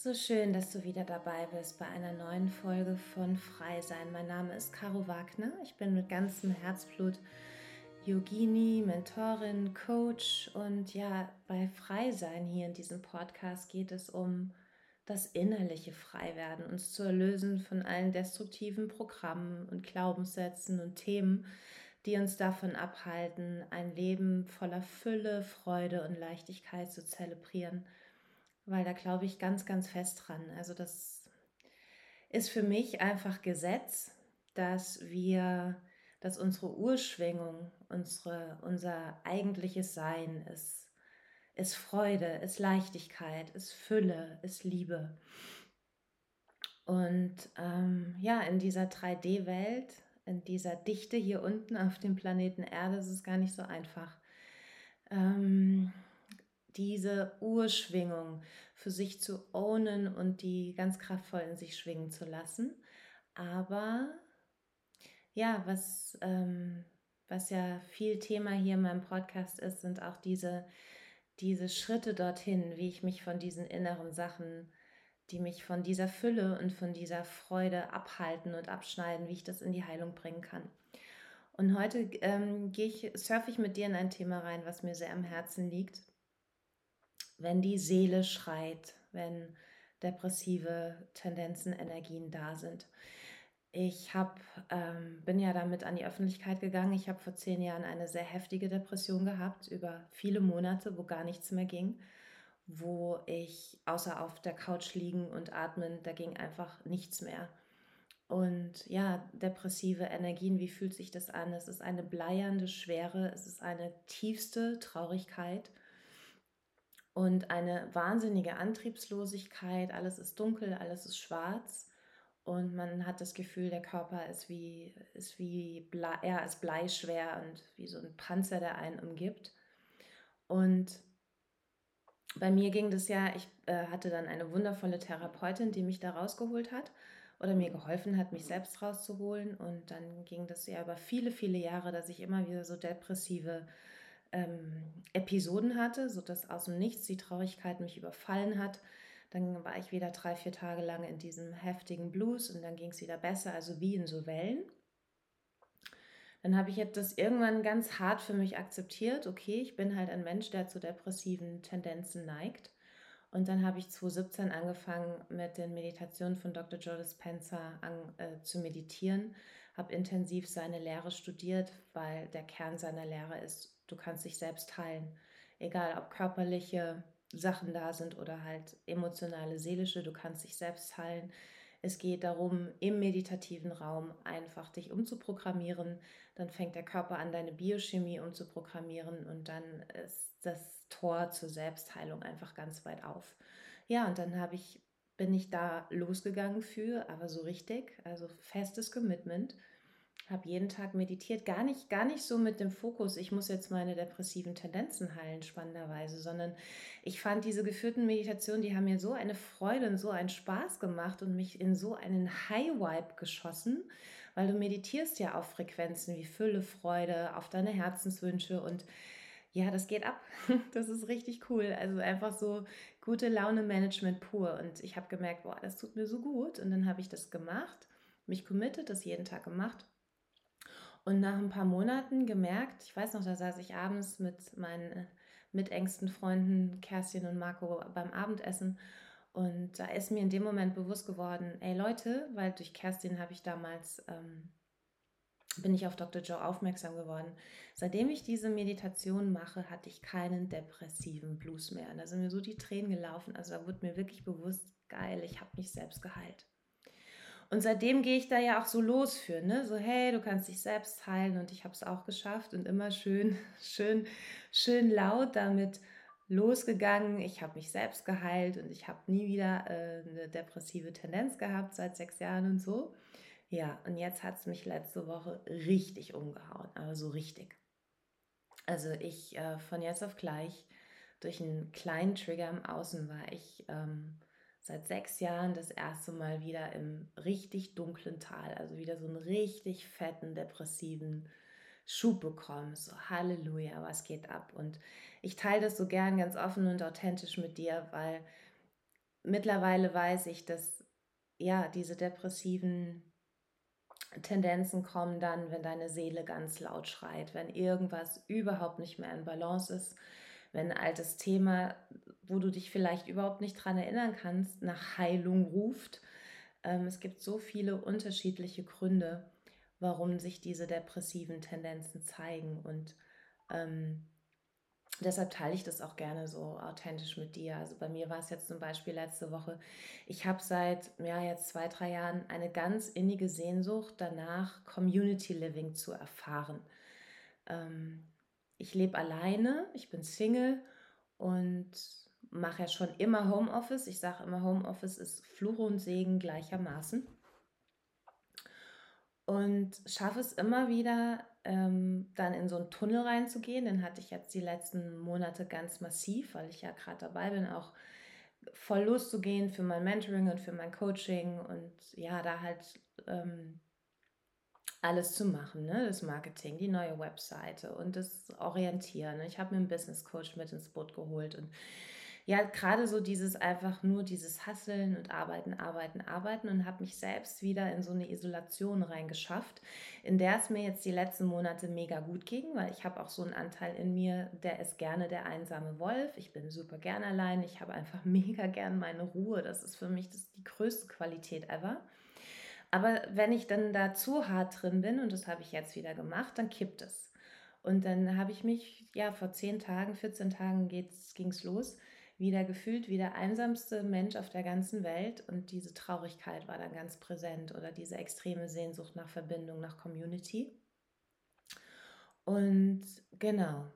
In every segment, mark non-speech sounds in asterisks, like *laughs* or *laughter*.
So schön, dass du wieder dabei bist bei einer neuen Folge von Frei sein. Mein Name ist Caro Wagner. Ich bin mit ganzem Herzblut Yogini, Mentorin, Coach und ja, bei Frei sein hier in diesem Podcast geht es um das innerliche Freiwerden, uns zu erlösen von allen destruktiven Programmen und Glaubenssätzen und Themen, die uns davon abhalten, ein Leben voller Fülle, Freude und Leichtigkeit zu zelebrieren weil da glaube ich ganz, ganz fest dran. Also das ist für mich einfach Gesetz, dass wir, dass unsere Urschwingung, unsere, unser eigentliches Sein ist, ist Freude, ist Leichtigkeit, ist Fülle, ist Liebe. Und ähm, ja, in dieser 3D-Welt, in dieser Dichte hier unten auf dem Planeten Erde ist es gar nicht so einfach. Ähm, diese Urschwingung für sich zu ownen und die ganz kraftvoll in sich schwingen zu lassen. Aber ja, was, ähm, was ja viel Thema hier in meinem Podcast ist, sind auch diese, diese Schritte dorthin, wie ich mich von diesen inneren Sachen, die mich von dieser Fülle und von dieser Freude abhalten und abschneiden, wie ich das in die Heilung bringen kann. Und heute ähm, gehe ich, surfe ich mit dir in ein Thema rein, was mir sehr am Herzen liegt wenn die Seele schreit, wenn depressive Tendenzen, Energien da sind. Ich hab, ähm, bin ja damit an die Öffentlichkeit gegangen. Ich habe vor zehn Jahren eine sehr heftige Depression gehabt, über viele Monate, wo gar nichts mehr ging, wo ich außer auf der Couch liegen und atmen, da ging einfach nichts mehr. Und ja, depressive Energien, wie fühlt sich das an? Es ist eine bleiernde Schwere, es ist eine tiefste Traurigkeit und eine wahnsinnige Antriebslosigkeit. Alles ist dunkel, alles ist schwarz und man hat das Gefühl, der Körper ist wie, ist wie er ist bleischwer und wie so ein Panzer, der einen umgibt. Und bei mir ging das ja, ich äh, hatte dann eine wundervolle Therapeutin, die mich da rausgeholt hat oder mir geholfen hat, mich selbst rauszuholen. Und dann ging das ja über viele, viele Jahre, dass ich immer wieder so depressive ähm, Episoden hatte, sodass aus dem Nichts die Traurigkeit mich überfallen hat. Dann war ich wieder drei, vier Tage lang in diesem heftigen Blues und dann ging es wieder besser, also wie in so Wellen. Dann habe ich das irgendwann ganz hart für mich akzeptiert. Okay, ich bin halt ein Mensch, der zu depressiven Tendenzen neigt. Und dann habe ich 2017 angefangen mit den Meditationen von Dr. Joe Dispenza an, äh, zu meditieren, habe intensiv seine Lehre studiert, weil der Kern seiner Lehre ist, du kannst dich selbst heilen. Egal ob körperliche Sachen da sind oder halt emotionale, seelische, du kannst dich selbst heilen. Es geht darum, im meditativen Raum einfach dich umzuprogrammieren. Dann fängt der Körper an, deine Biochemie umzuprogrammieren und dann ist das Tor zur Selbstheilung einfach ganz weit auf. Ja, und dann habe ich, bin ich da losgegangen für, aber so richtig, also festes Commitment habe jeden Tag meditiert, gar nicht, gar nicht so mit dem Fokus, ich muss jetzt meine depressiven Tendenzen heilen, spannenderweise, sondern ich fand diese geführten Meditationen, die haben mir so eine Freude und so einen Spaß gemacht und mich in so einen High-Vibe geschossen, weil du meditierst ja auf Frequenzen wie Fülle, Freude, auf deine Herzenswünsche und ja, das geht ab. *laughs* Das ist richtig cool. Also einfach so gute Laune Management pur. Und ich habe gemerkt, boah, das tut mir so gut. Und dann habe ich das gemacht, mich committed, das jeden Tag gemacht und nach ein paar Monaten gemerkt, ich weiß noch, da saß ich abends mit meinen äh, mitengsten Freunden Kerstin und Marco beim Abendessen und da ist mir in dem Moment bewusst geworden, ey Leute, weil durch Kerstin habe ich damals, ähm, bin ich auf Dr. Joe aufmerksam geworden. Seitdem ich diese Meditation mache, hatte ich keinen depressiven Blues mehr. Und da sind mir so die Tränen gelaufen. Also da wurde mir wirklich bewusst, geil, ich habe mich selbst geheilt. Und seitdem gehe ich da ja auch so los für, ne? So, hey, du kannst dich selbst heilen und ich habe es auch geschafft und immer schön, *laughs* schön, schön laut damit losgegangen. Ich habe mich selbst geheilt und ich habe nie wieder äh, eine depressive Tendenz gehabt seit sechs Jahren und so. Ja, und jetzt hat es mich letzte Woche richtig umgehauen, aber so richtig. Also ich äh, von jetzt auf gleich durch einen kleinen Trigger im Außen war ich ähm, seit sechs Jahren das erste Mal wieder im richtig dunklen Tal, also wieder so einen richtig fetten, depressiven Schub bekommen. So, Halleluja, was geht ab? Und ich teile das so gern ganz offen und authentisch mit dir, weil mittlerweile weiß ich, dass ja, diese depressiven Tendenzen kommen dann, wenn deine Seele ganz laut schreit, wenn irgendwas überhaupt nicht mehr in Balance ist, wenn ein altes Thema, wo du dich vielleicht überhaupt nicht dran erinnern kannst, nach Heilung ruft. Ähm, es gibt so viele unterschiedliche Gründe, warum sich diese depressiven Tendenzen zeigen und ähm, deshalb teile ich das auch gerne so authentisch mit dir. Also bei mir war es jetzt zum Beispiel letzte Woche, ich habe seit ja, jetzt zwei, drei Jahren eine ganz innige Sehnsucht danach, Community Living zu erfahren. Ähm, ich lebe alleine, ich bin Single und mache ja schon immer Homeoffice. Ich sage immer, Homeoffice ist Fluch und Segen gleichermaßen. Und schaffe es immer wieder, ähm, dann in so einen Tunnel reinzugehen. Den hatte ich jetzt die letzten Monate ganz massiv, weil ich ja gerade dabei bin, auch voll loszugehen für mein Mentoring und für mein Coaching und ja, da halt ähm, alles zu machen, ne? das Marketing, die neue Webseite und das Orientieren. Ich habe mir einen Business Coach mit ins Boot geholt und ja, gerade so dieses einfach nur dieses Hasseln und Arbeiten, Arbeiten, Arbeiten und habe mich selbst wieder in so eine Isolation reingeschafft, in der es mir jetzt die letzten Monate mega gut ging, weil ich habe auch so einen Anteil in mir, der ist gerne der einsame Wolf. Ich bin super gern allein, ich habe einfach *laughs* mega gern meine Ruhe. Das ist für mich das die größte Qualität ever. Aber wenn ich dann da zu hart drin bin, und das habe ich jetzt wieder gemacht, dann kippt es. Und dann habe ich mich, ja, vor 10 Tagen, 14 Tagen ging es los, wieder gefühlt wie der einsamste Mensch auf der ganzen Welt und diese Traurigkeit war dann ganz präsent oder diese extreme Sehnsucht nach Verbindung, nach Community. Und genau.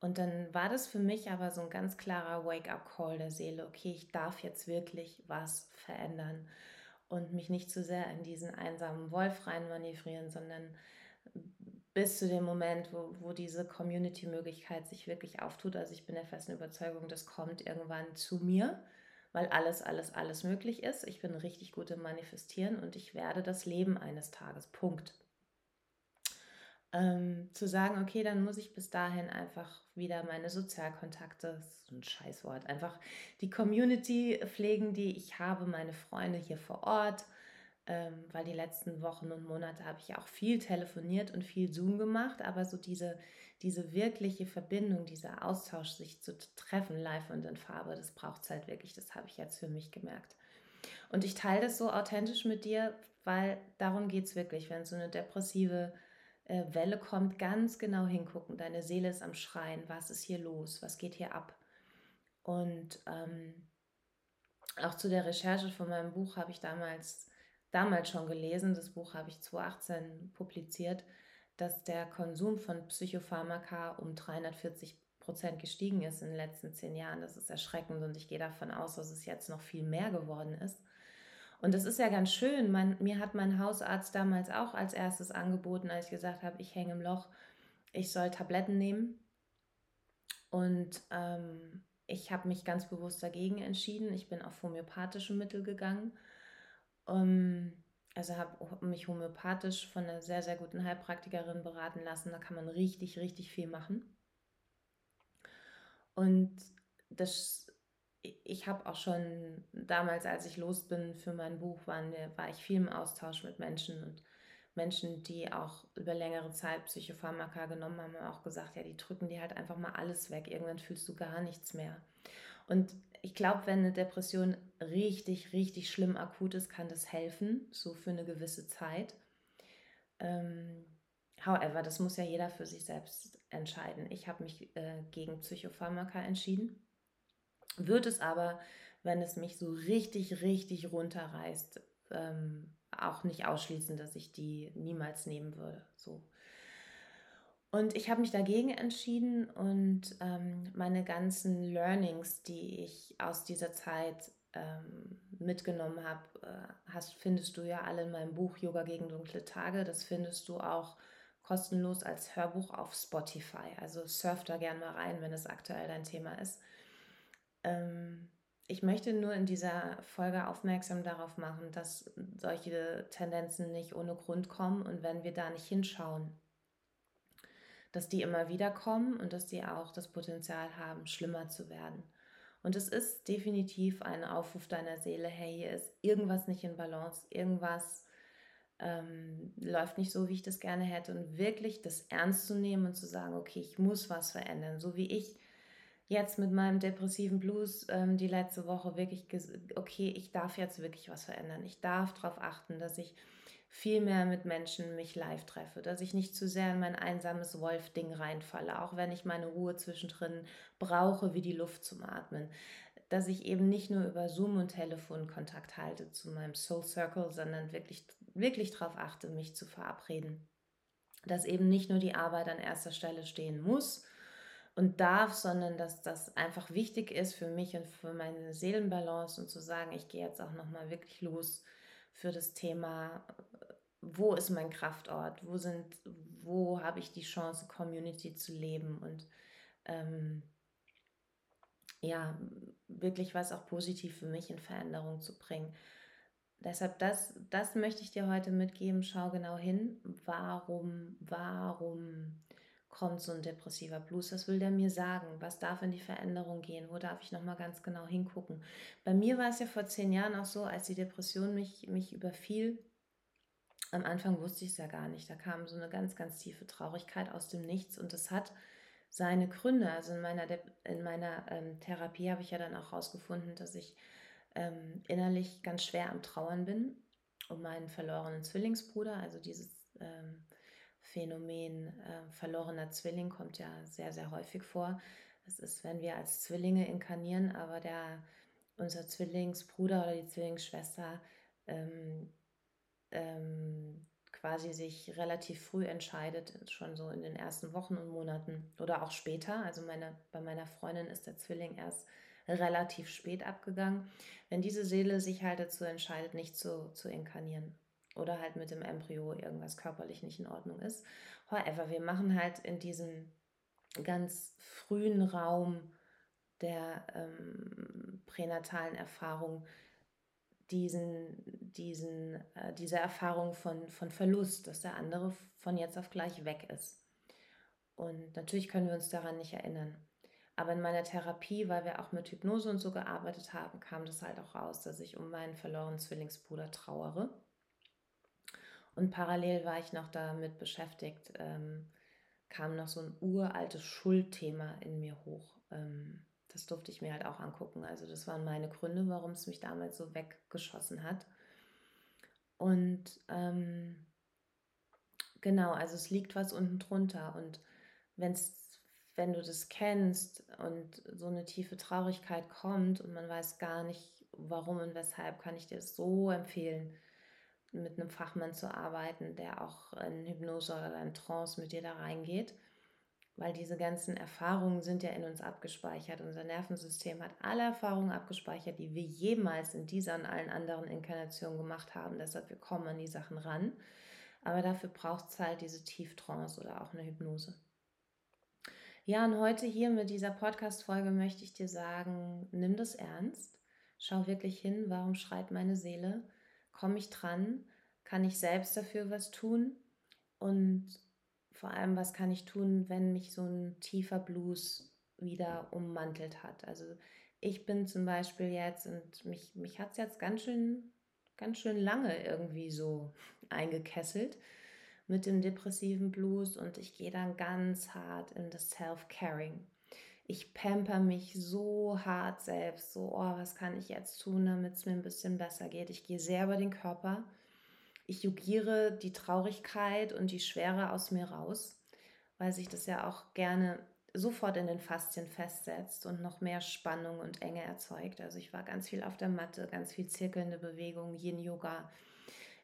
Und dann war das für mich aber so ein ganz klarer Wake-up-Call der Seele. Okay, ich darf jetzt wirklich was verändern und mich nicht zu sehr in diesen einsamen Wolf reinmanövrieren, sondern bis zu dem Moment, wo, wo diese Community-Möglichkeit sich wirklich auftut. Also ich bin der festen Überzeugung, das kommt irgendwann zu mir, weil alles, alles, alles möglich ist. Ich bin richtig gut im Manifestieren und ich werde das Leben eines Tages. Punkt. Ähm, zu sagen, okay, dann muss ich bis dahin einfach wieder meine Sozialkontakte, das ist ein Scheißwort, einfach die Community pflegen, die ich habe, meine Freunde hier vor Ort, ähm, weil die letzten Wochen und Monate habe ich auch viel telefoniert und viel Zoom gemacht, aber so diese, diese wirkliche Verbindung, dieser Austausch, sich zu treffen, live und in Farbe, das braucht es halt wirklich, das habe ich jetzt für mich gemerkt. Und ich teile das so authentisch mit dir, weil darum geht es wirklich, wenn so eine depressive äh, Welle kommt, ganz genau hingucken. Deine Seele ist am Schreien, was ist hier los, was geht hier ab? Und ähm, auch zu der Recherche von meinem Buch habe ich damals damals schon gelesen, das Buch habe ich 2018 publiziert, dass der Konsum von Psychopharmaka um 340 Prozent gestiegen ist in den letzten zehn Jahren. Das ist erschreckend und ich gehe davon aus, dass es jetzt noch viel mehr geworden ist. Und das ist ja ganz schön. Man, mir hat mein Hausarzt damals auch als erstes angeboten, als ich gesagt habe, ich hänge im Loch, ich soll Tabletten nehmen. Und ähm, ich habe mich ganz bewusst dagegen entschieden. Ich bin auf homöopathische Mittel gegangen ähm, also habe mich homöopathisch von einer sehr, sehr guten Heilpraktikerin beraten lassen. Da kann man richtig, richtig viel machen. Und das, ich habe auch schon damals, als ich los bin für mein Buch, waren war ich viel im Austausch mit Menschen und Menschen, die auch über längere Zeit Psychopharmaka genommen haben, haben auch gesagt, ja, die drücken dir halt einfach mal alles weg. Irgendwann fühlst du gar nichts mehr. Und ich glaube, wenn eine Depression richtig, richtig schlimm akut ist, kann das helfen, so für eine gewisse Zeit. Ähm, however, das muss ja jeder für sich selbst entscheiden. Ich habe mich äh, gegen Psychopharmaka entschieden, würde es aber, wenn es mich so richtig, richtig runterreißt, ähm, auch nicht ausschließen, dass ich die niemals nehmen würde. So. Und ich habe mich dagegen entschieden und ähm, meine ganzen Learnings, die ich aus dieser Zeit ähm, mitgenommen habe, äh, findest du ja alle in meinem Buch Yoga gegen dunkle Tage. Das findest du auch kostenlos als Hörbuch auf Spotify. Also surf da gern mal rein, wenn es aktuell dein Thema ist. Ähm, ich möchte nur in dieser Folge aufmerksam darauf machen, dass solche Tendenzen nicht ohne Grund kommen und wenn wir da nicht hinschauen, dass die immer wieder kommen und dass die auch das Potenzial haben, schlimmer zu werden. Und es ist definitiv ein Aufruf deiner Seele, hey, hier ist irgendwas nicht in Balance, irgendwas ähm, läuft nicht so, wie ich das gerne hätte. Und wirklich das ernst zu nehmen und zu sagen, okay, ich muss was verändern. So wie ich jetzt mit meinem depressiven Blues ähm, die letzte Woche wirklich, okay, ich darf jetzt wirklich was verändern. Ich darf darauf achten, dass ich viel mehr mit Menschen mich live treffe, dass ich nicht zu sehr in mein einsames Wolf-Ding reinfalle, auch wenn ich meine Ruhe zwischendrin brauche, wie die Luft zum Atmen. Dass ich eben nicht nur über Zoom und Telefon Kontakt halte zu meinem Soul Circle, sondern wirklich, wirklich darauf achte, mich zu verabreden. Dass eben nicht nur die Arbeit an erster Stelle stehen muss, und darf, sondern dass das einfach wichtig ist für mich und für meine Seelenbalance und zu sagen, ich gehe jetzt auch nochmal wirklich los für das Thema, wo ist mein Kraftort, wo sind, wo habe ich die Chance, Community zu leben und ähm, ja, wirklich was auch positiv für mich in Veränderung zu bringen. Deshalb, das, das möchte ich dir heute mitgeben. Schau genau hin, warum, warum kommt so ein depressiver Blues? Was will der mir sagen? Was darf in die Veränderung gehen? Wo darf ich nochmal ganz genau hingucken? Bei mir war es ja vor zehn Jahren auch so, als die Depression mich, mich überfiel. Am Anfang wusste ich es ja gar nicht. Da kam so eine ganz, ganz tiefe Traurigkeit aus dem Nichts und es hat seine Gründe. Also in meiner, De in meiner ähm, Therapie habe ich ja dann auch herausgefunden, dass ich ähm, innerlich ganz schwer am Trauern bin um meinen verlorenen Zwillingsbruder, also dieses ähm, Phänomen äh, verlorener Zwilling kommt ja sehr, sehr häufig vor. Das ist, wenn wir als Zwillinge inkarnieren, aber der, unser Zwillingsbruder oder die Zwillingsschwester ähm, ähm, quasi sich relativ früh entscheidet, schon so in den ersten Wochen und Monaten oder auch später. Also meine, bei meiner Freundin ist der Zwilling erst relativ spät abgegangen. Wenn diese Seele sich halt dazu entscheidet, nicht zu, zu inkarnieren oder halt mit dem Embryo irgendwas körperlich nicht in Ordnung ist. However, wir machen halt in diesem ganz frühen Raum der ähm, pränatalen Erfahrung diesen, diesen, äh, diese Erfahrung von, von Verlust, dass der andere von jetzt auf gleich weg ist. Und natürlich können wir uns daran nicht erinnern. Aber in meiner Therapie, weil wir auch mit Hypnose und so gearbeitet haben, kam das halt auch raus, dass ich um meinen verlorenen Zwillingsbruder trauere. Und parallel war ich noch damit beschäftigt, ähm, kam noch so ein uraltes Schuldthema in mir hoch. Ähm, das durfte ich mir halt auch angucken. Also das waren meine Gründe, warum es mich damals so weggeschossen hat. Und ähm, genau, also es liegt was unten drunter. Und wenn's, wenn du das kennst und so eine tiefe Traurigkeit kommt und man weiß gar nicht, warum und weshalb, kann ich dir das so empfehlen mit einem Fachmann zu arbeiten, der auch in Hypnose oder in Trance mit dir da reingeht, weil diese ganzen Erfahrungen sind ja in uns abgespeichert. Unser Nervensystem hat alle Erfahrungen abgespeichert, die wir jemals in dieser und allen anderen Inkarnationen gemacht haben. Deshalb wir kommen an die Sachen ran. Aber dafür braucht es halt diese Tieftrance oder auch eine Hypnose. Ja, und heute hier mit dieser Podcast-Folge möchte ich dir sagen, nimm das ernst. Schau wirklich hin, warum schreit meine Seele? Komme ich dran? Kann ich selbst dafür was tun? Und vor allem, was kann ich tun, wenn mich so ein tiefer Blues wieder ummantelt hat? Also ich bin zum Beispiel jetzt und mich, mich hat es jetzt ganz schön, ganz schön lange irgendwie so *laughs* eingekesselt mit dem depressiven Blues und ich gehe dann ganz hart in das Self-Caring ich pamper mich so hart selbst, so, oh, was kann ich jetzt tun, damit es mir ein bisschen besser geht. Ich gehe sehr über den Körper. Ich jugiere die Traurigkeit und die Schwere aus mir raus, weil sich das ja auch gerne sofort in den Faszien festsetzt und noch mehr Spannung und Enge erzeugt. Also ich war ganz viel auf der Matte, ganz viel zirkelnde Bewegungen, Yin-Yoga,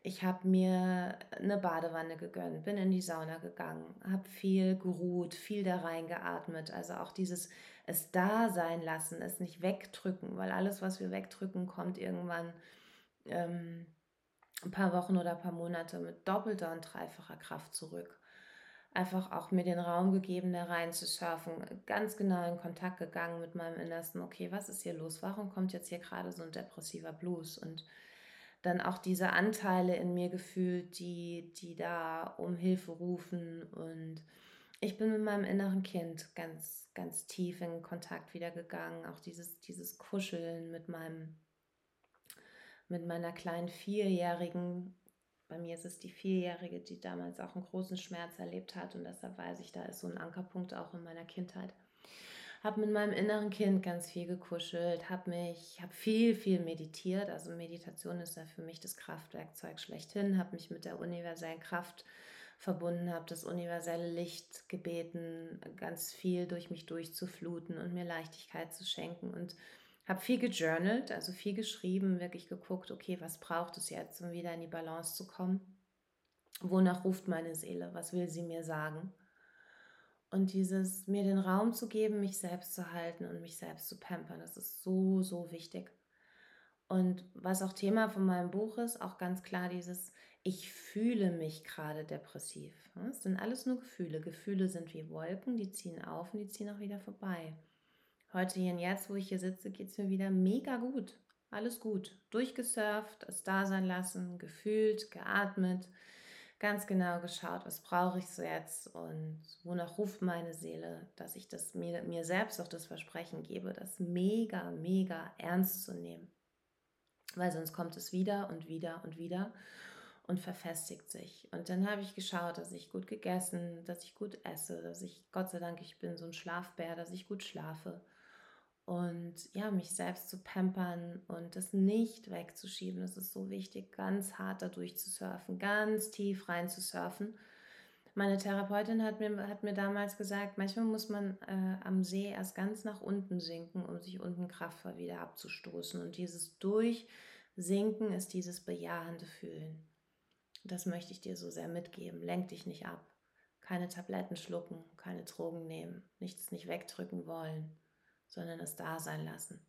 ich habe mir eine Badewanne gegönnt, bin in die Sauna gegangen, habe viel geruht, viel da reingeatmet. Also auch dieses es da sein lassen, es nicht wegdrücken, weil alles, was wir wegdrücken, kommt irgendwann ähm, ein paar Wochen oder ein paar Monate mit doppelter und dreifacher Kraft zurück. Einfach auch mir den Raum gegeben, da rein zu surfen, ganz genau in Kontakt gegangen mit meinem Innersten. Okay, was ist hier los? Warum kommt jetzt hier gerade so ein depressiver Blues? Und dann auch diese Anteile in mir gefühlt, die, die da um Hilfe rufen. Und ich bin mit meinem inneren Kind ganz, ganz tief in Kontakt wieder gegangen. Auch dieses, dieses Kuscheln mit meinem, mit meiner kleinen Vierjährigen. Bei mir ist es die Vierjährige, die damals auch einen großen Schmerz erlebt hat. Und deshalb weiß ich, da ist so ein Ankerpunkt auch in meiner Kindheit. Habe mit meinem inneren Kind ganz viel gekuschelt, habe mich, habe viel, viel meditiert. Also Meditation ist ja für mich das Kraftwerkzeug schlechthin. Habe mich mit der universellen Kraft verbunden habe, das universelle Licht gebeten, ganz viel durch mich durchzufluten und mir Leichtigkeit zu schenken und habe viel gejournalt, also viel geschrieben, wirklich geguckt, okay, was braucht es jetzt, um wieder in die Balance zu kommen? Wonach ruft meine Seele? Was will sie mir sagen? Und dieses, mir den Raum zu geben, mich selbst zu halten und mich selbst zu pampern, das ist so, so wichtig. Und was auch Thema von meinem Buch ist, auch ganz klar dieses, ich fühle mich gerade depressiv. Es sind alles nur Gefühle. Gefühle sind wie Wolken, die ziehen auf und die ziehen auch wieder vorbei. Heute hier und jetzt, wo ich hier sitze, geht es mir wieder mega gut. Alles gut. Durchgesurft, es da sein lassen, gefühlt, geatmet, ganz genau geschaut, was brauche ich so jetzt und wonach ruft meine Seele, dass ich das mir, mir selbst auch das Versprechen gebe, das mega, mega ernst zu nehmen. Weil sonst kommt es wieder und wieder und wieder und verfestigt sich. Und dann habe ich geschaut, dass ich gut gegessen, dass ich gut esse, dass ich, Gott sei Dank, ich bin so ein Schlafbär, dass ich gut schlafe. Und ja, mich selbst zu pampern und das nicht wegzuschieben, das ist so wichtig, ganz hart dadurch zu surfen, ganz tief rein zu surfen. Meine Therapeutin hat mir, hat mir damals gesagt, manchmal muss man äh, am See erst ganz nach unten sinken, um sich unten kraftvoll wieder abzustoßen. Und dieses Durchsinken ist dieses bejahende Fühlen. Das möchte ich dir so sehr mitgeben. Lenk dich nicht ab. Keine Tabletten schlucken, keine Drogen nehmen, nichts nicht wegdrücken wollen, sondern es da sein lassen.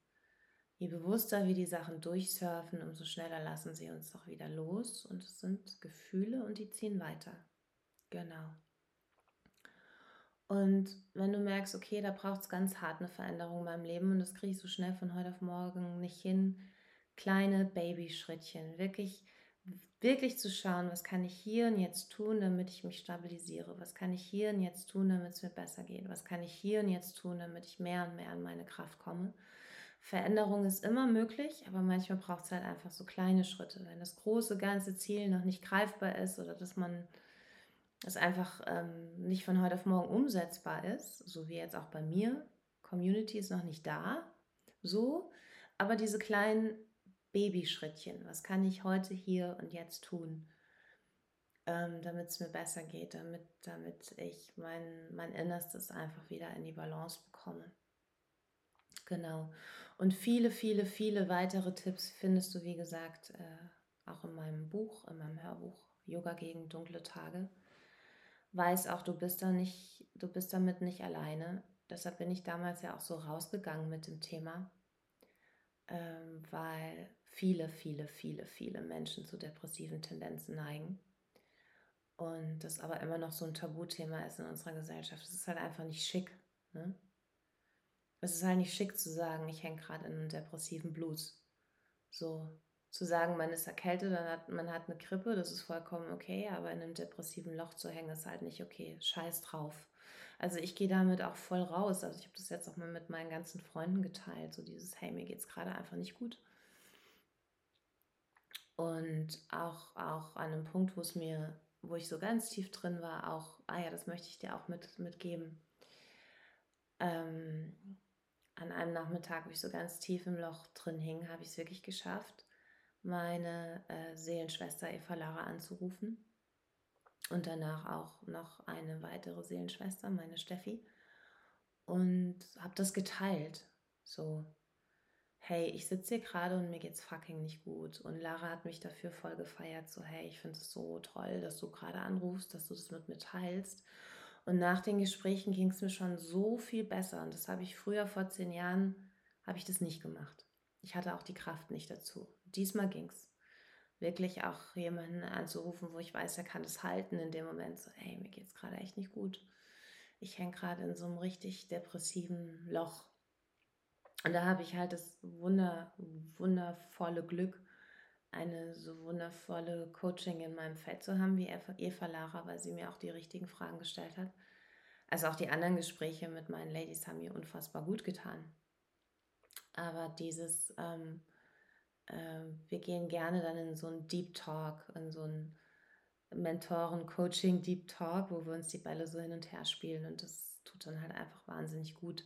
Je bewusster wir die Sachen durchsurfen, umso schneller lassen sie uns doch wieder los und es sind Gefühle und die ziehen weiter. Genau. Und wenn du merkst, okay, da braucht es ganz hart eine Veränderung in meinem Leben und das kriege ich so schnell von heute auf morgen nicht hin, kleine Babyschrittchen, wirklich wirklich zu schauen, was kann ich hier und jetzt tun, damit ich mich stabilisiere? Was kann ich hier und jetzt tun, damit es mir besser geht? Was kann ich hier und jetzt tun, damit ich mehr und mehr an meine Kraft komme? Veränderung ist immer möglich, aber manchmal braucht es halt einfach so kleine Schritte. Wenn das große ganze Ziel noch nicht greifbar ist oder dass man es einfach ähm, nicht von heute auf morgen umsetzbar ist, so wie jetzt auch bei mir, Community ist noch nicht da, so, aber diese kleinen Babyschrittchen. Was kann ich heute hier und jetzt tun, ähm, damit es mir besser geht, damit, damit ich mein, mein Innerstes einfach wieder in die Balance bekomme. Genau. Und viele, viele, viele weitere Tipps findest du, wie gesagt, äh, auch in meinem Buch, in meinem Hörbuch Yoga gegen dunkle Tage. Weiß auch, du bist da nicht, du bist damit nicht alleine. Deshalb bin ich damals ja auch so rausgegangen mit dem Thema, ähm, weil viele, viele, viele, viele Menschen zu depressiven Tendenzen neigen. Und das aber immer noch so ein Tabuthema ist in unserer Gesellschaft. Es ist halt einfach nicht schick. Ne? Es ist halt nicht schick zu sagen, ich hänge gerade in einem depressiven Blues. So zu sagen, man ist erkältet, dann hat, man hat eine Grippe, das ist vollkommen okay, aber in einem depressiven Loch zu hängen ist halt nicht okay. Scheiß drauf. Also ich gehe damit auch voll raus. Also ich habe das jetzt auch mal mit meinen ganzen Freunden geteilt. So dieses, hey, mir geht es gerade einfach nicht gut. Und auch, auch an einem Punkt, wo es mir, wo ich so ganz tief drin war, auch, ah ja, das möchte ich dir auch mit, mitgeben. Ähm, an einem Nachmittag, wo ich so ganz tief im Loch drin hing, habe ich es wirklich geschafft, meine äh, Seelenschwester Eva Lara anzurufen. Und danach auch noch eine weitere Seelenschwester, meine Steffi. Und habe das geteilt. So, hey, ich sitze hier gerade und mir geht's fucking nicht gut. Und Lara hat mich dafür voll gefeiert, so, hey, ich finde es so toll, dass du gerade anrufst, dass du das mit mir teilst. Und nach den Gesprächen ging es mir schon so viel besser. Und das habe ich früher, vor zehn Jahren, habe ich das nicht gemacht. Ich hatte auch die Kraft nicht dazu. Diesmal ging es. Wirklich auch jemanden anzurufen, wo ich weiß, er kann das halten in dem Moment. So, hey, mir geht es gerade echt nicht gut. Ich hänge gerade in so einem richtig depressiven Loch. Und da habe ich halt das wunder, wundervolle Glück, eine so wundervolle Coaching in meinem Feld zu haben wie Eva Lara, weil sie mir auch die richtigen Fragen gestellt hat. Also auch die anderen Gespräche mit meinen Ladies haben mir unfassbar gut getan. Aber dieses, ähm, äh, wir gehen gerne dann in so einen Deep Talk, in so einen Mentoren-Coaching Deep Talk, wo wir uns die Bälle so hin und her spielen. Und das tut dann halt einfach wahnsinnig gut,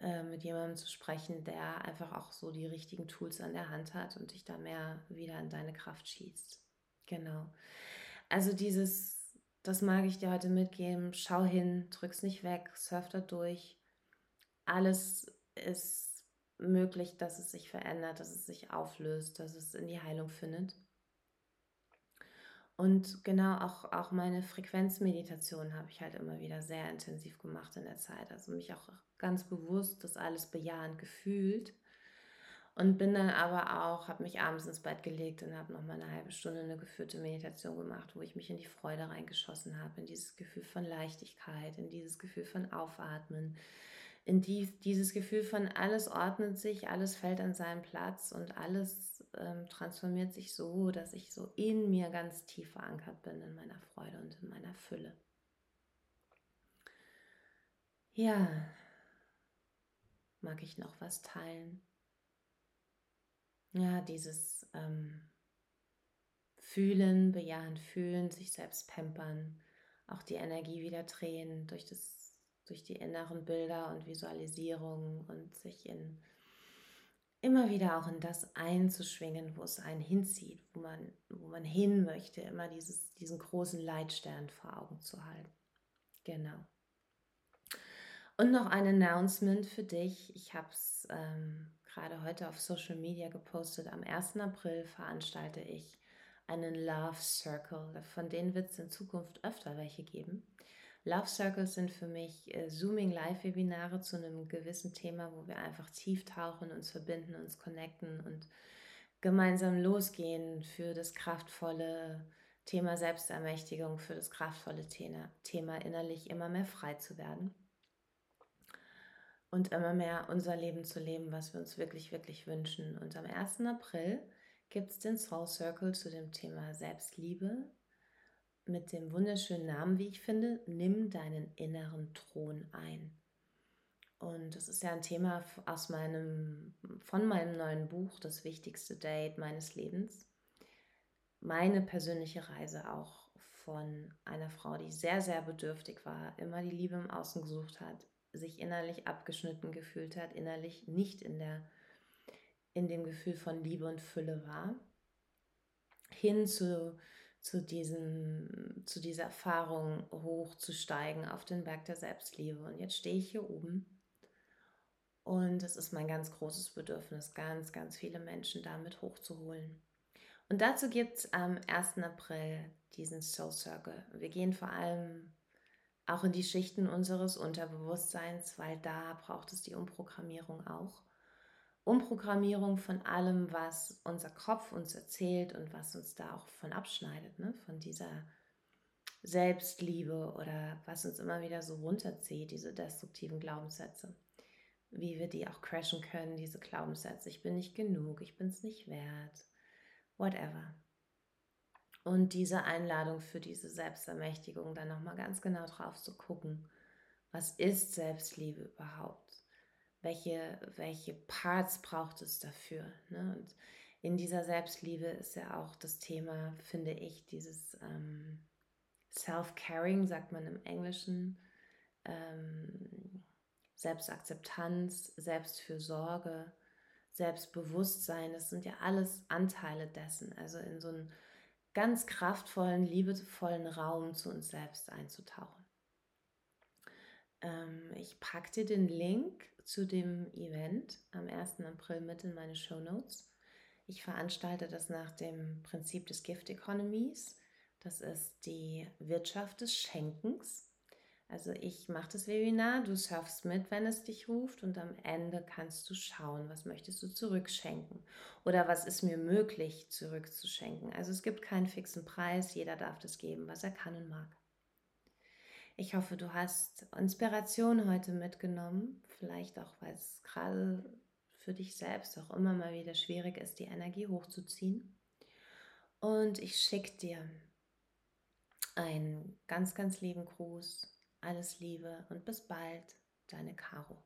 äh, mit jemandem zu sprechen, der einfach auch so die richtigen Tools an der Hand hat und dich da mehr wieder in deine Kraft schießt. Genau. Also dieses, das mag ich dir heute mitgeben. Schau hin, drück's nicht weg, surf da durch. Alles ist möglich, dass es sich verändert, dass es sich auflöst, dass es in die Heilung findet. Und genau auch, auch meine Frequenzmeditation habe ich halt immer wieder sehr intensiv gemacht in der Zeit. Also mich auch ganz bewusst das alles bejahend gefühlt. Und bin dann aber auch, habe mich abends ins Bett gelegt und habe noch mal eine halbe Stunde eine geführte Meditation gemacht, wo ich mich in die Freude reingeschossen habe, in dieses Gefühl von Leichtigkeit, in dieses Gefühl von Aufatmen, in die, dieses Gefühl von alles ordnet sich, alles fällt an seinen Platz und alles ähm, transformiert sich so, dass ich so in mir ganz tief verankert bin in meiner Freude und in meiner Fülle. Ja, mag ich noch was teilen? Ja, dieses ähm, Fühlen, bejahend fühlen, sich selbst pampern, auch die Energie wieder drehen durch das durch die inneren Bilder und Visualisierungen und sich in immer wieder auch in das einzuschwingen, wo es einen hinzieht, wo man, wo man hin möchte, immer dieses, diesen großen Leitstern vor Augen zu halten. Genau. Und noch ein Announcement für dich. Ich habe es ähm, gerade heute auf Social Media gepostet. Am 1. April veranstalte ich einen Love Circle. Von denen wird es in Zukunft öfter welche geben. Love Circles sind für mich äh, Zooming Live-Webinare zu einem gewissen Thema, wo wir einfach tief tauchen, uns verbinden, uns connecten und gemeinsam losgehen für das kraftvolle Thema Selbstermächtigung, für das kraftvolle Thema, Thema innerlich immer mehr frei zu werden und immer mehr unser Leben zu leben, was wir uns wirklich, wirklich wünschen. Und am 1. April gibt es den Soul Circle zu dem Thema Selbstliebe, mit dem wunderschönen Namen, wie ich finde, Nimm deinen inneren Thron ein. Und das ist ja ein Thema aus meinem, von meinem neuen Buch, Das wichtigste Date meines Lebens. Meine persönliche Reise auch von einer Frau, die sehr, sehr bedürftig war, immer die Liebe im Außen gesucht hat, sich innerlich abgeschnitten gefühlt hat, innerlich nicht in, der, in dem Gefühl von Liebe und Fülle war, hin zu zu, diesem, zu dieser Erfahrung hochzusteigen auf den Berg der Selbstliebe. Und jetzt stehe ich hier oben und es ist mein ganz großes Bedürfnis, ganz, ganz viele Menschen damit hochzuholen. Und dazu gibt es am 1. April diesen Soul Circle. Wir gehen vor allem auch in die Schichten unseres Unterbewusstseins, weil da braucht es die Umprogrammierung auch. Umprogrammierung von allem, was unser Kopf uns erzählt und was uns da auch von abschneidet, ne? von dieser Selbstliebe oder was uns immer wieder so runterzieht, diese destruktiven Glaubenssätze. Wie wir die auch crashen können, diese Glaubenssätze. Ich bin nicht genug, ich bin es nicht wert, whatever. Und diese Einladung für diese Selbstermächtigung, dann nochmal ganz genau drauf zu gucken, was ist Selbstliebe überhaupt? welche, welche Parts braucht es dafür. Ne? Und in dieser Selbstliebe ist ja auch das Thema, finde ich, dieses ähm, Self-Caring, sagt man im Englischen, ähm, Selbstakzeptanz, Selbstfürsorge, Selbstbewusstsein, das sind ja alles Anteile dessen. Also in so einen ganz kraftvollen, liebevollen Raum zu uns selbst einzutauchen. Ähm, ich packe dir den Link zu dem Event am 1. April mit in meine Show Notes. Ich veranstalte das nach dem Prinzip des Gift Economies. Das ist die Wirtschaft des Schenkens. Also ich mache das Webinar, du surfst mit, wenn es dich ruft und am Ende kannst du schauen, was möchtest du zurückschenken oder was ist mir möglich zurückzuschenken. Also es gibt keinen fixen Preis, jeder darf das geben, was er kann und mag. Ich hoffe, du hast Inspiration heute mitgenommen, vielleicht auch, weil es gerade für dich selbst auch immer mal wieder schwierig ist, die Energie hochzuziehen. Und ich schicke dir einen ganz, ganz lieben Gruß, Alles Liebe und bis bald, deine Caro.